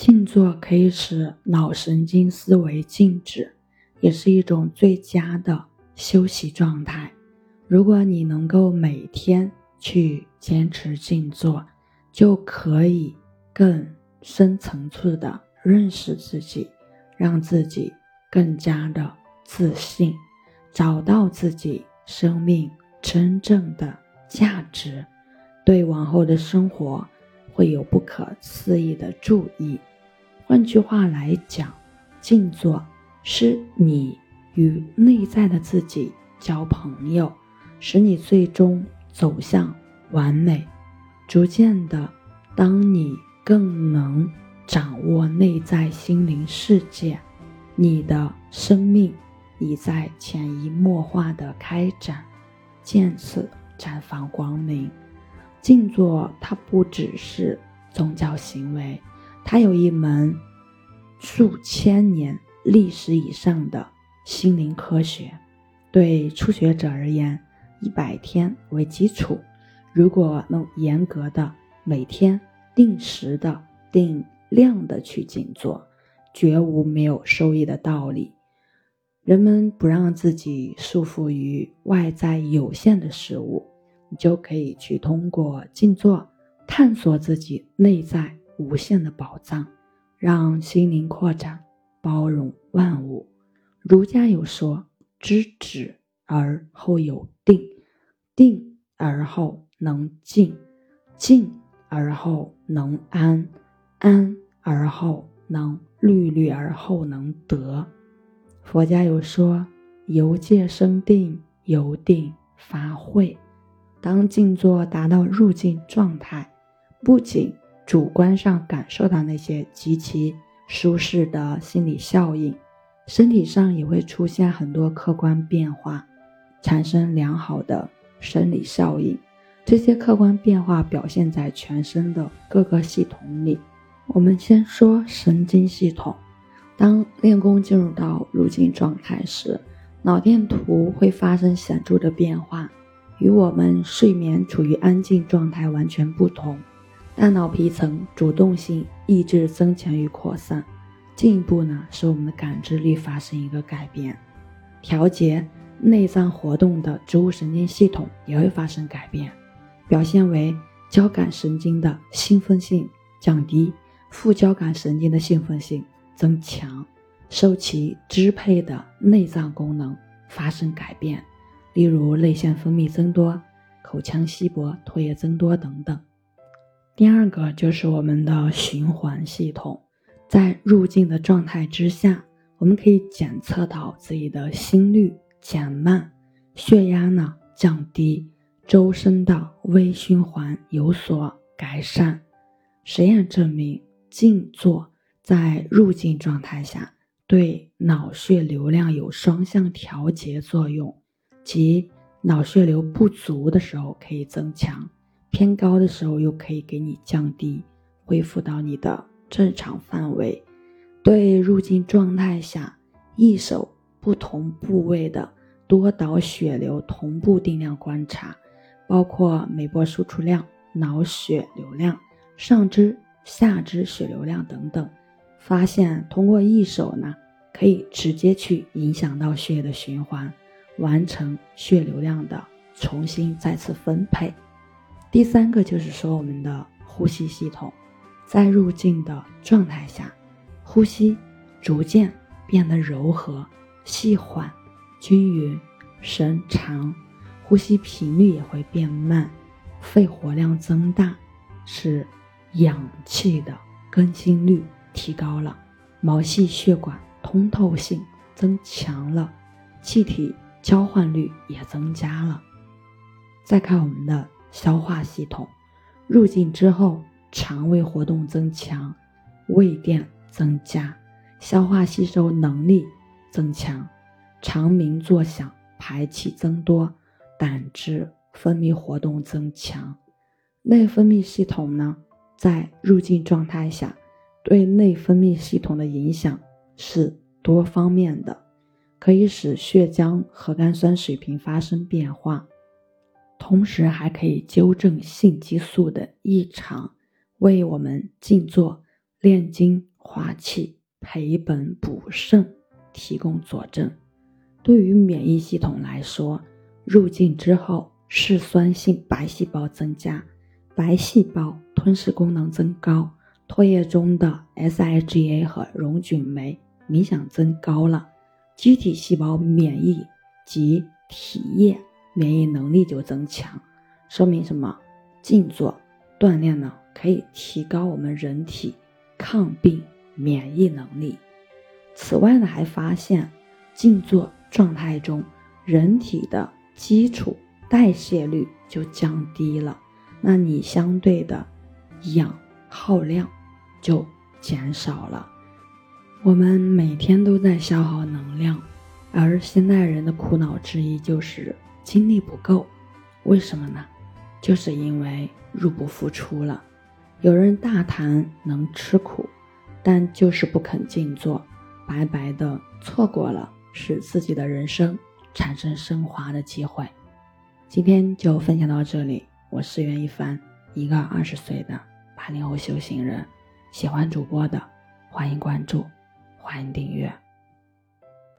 静坐可以使脑神经思维静止，也是一种最佳的休息状态。如果你能够每天去坚持静坐，就可以更深层次的认识自己，让自己更加的自信，找到自己生命真正的价值，对往后的生活会有不可思议的注意。换句话来讲，静坐是你与内在的自己交朋友，使你最终走向完美。逐渐的，当你更能掌握内在心灵世界，你的生命已在潜移默化的开展，渐次绽放光明。静坐它不只是宗教行为。它有一门数千年历史以上的心灵科学，对初学者而言，一百天为基础。如果能严格的每天定时的定量的去静坐，绝无没有收益的道理。人们不让自己束缚于外在有限的事物，你就可以去通过静坐探索自己内在。无限的宝藏，让心灵扩展，包容万物。儒家有说：知止而后有定，定而后能静，静而后能安，安而后能虑虑而后能得。佛家有说：由戒生定，由定发慧。当静坐达到入静状态，不仅主观上感受到那些极其舒适的心理效应，身体上也会出现很多客观变化，产生良好的生理效应。这些客观变化表现在全身的各个系统里。我们先说神经系统。当练功进入到入静状态时，脑电图会发生显著的变化，与我们睡眠处于安静状态完全不同。大脑皮层主动性意志增强与扩散，进一步呢使我们的感知力发生一个改变，调节内脏活动的植物神经系统也会发生改变，表现为交感神经的兴奋性降低，副交感神经的兴奋性增强，受其支配的内脏功能发生改变，例如泪腺分泌增多、口腔稀薄、唾液增多等等。第二个就是我们的循环系统，在入静的状态之下，我们可以检测到自己的心率减慢，血压呢降低，周身的微循环有所改善。实验证明，静坐在入静状态下，对脑血流量有双向调节作用，即脑血流不足的时候可以增强。偏高的时候又可以给你降低，恢复到你的正常范围。对入境状态下，一手不同部位的多导血流同步定量观察，包括脉搏输出量、脑血流量、上肢、下肢血流量等等，发现通过一手呢，可以直接去影响到血液的循环，完成血流量的重新再次分配。第三个就是说，我们的呼吸系统，在入静的状态下，呼吸逐渐变得柔和、细缓、均匀、深长，呼吸频率也会变慢，肺活量增大，使氧气的更新率提高了，毛细血管通透性增强了，气体交换率也增加了。再看我们的。消化系统入境之后，肠胃活动增强，胃电增加，消化吸收能力增强，肠鸣作响，排气增多，胆汁分泌活动增强。内分泌系统呢，在入境状态下，对内分泌系统的影响是多方面的，可以使血浆核苷酸水平发生变化。同时还可以纠正性激素的异常，为我们静坐、炼精、化气、培本补肾提供佐证。对于免疫系统来说，入境之后，嗜酸性白细胞增加，白细胞吞噬功能增高，唾液中的 SIGA 和溶菌酶明显增高了，机体细胞免疫及体液免疫能力就增强，说明什么？静坐锻炼呢，可以提高我们人体抗病免疫能力。此外呢，还发现静坐状态中，人体的基础代谢率就降低了，那你相对的氧耗量就减少了。我们每天都在消耗能量，而现代人的苦恼之一就是精力不够，为什么呢？就是因为入不敷出了。有人大谈能吃苦，但就是不肯静坐，白白的错过了使自己的人生产生升华的机会。今天就分享到这里，我是袁一凡，一个二十岁的八零后修行人。喜欢主播的，欢迎关注，欢迎订阅。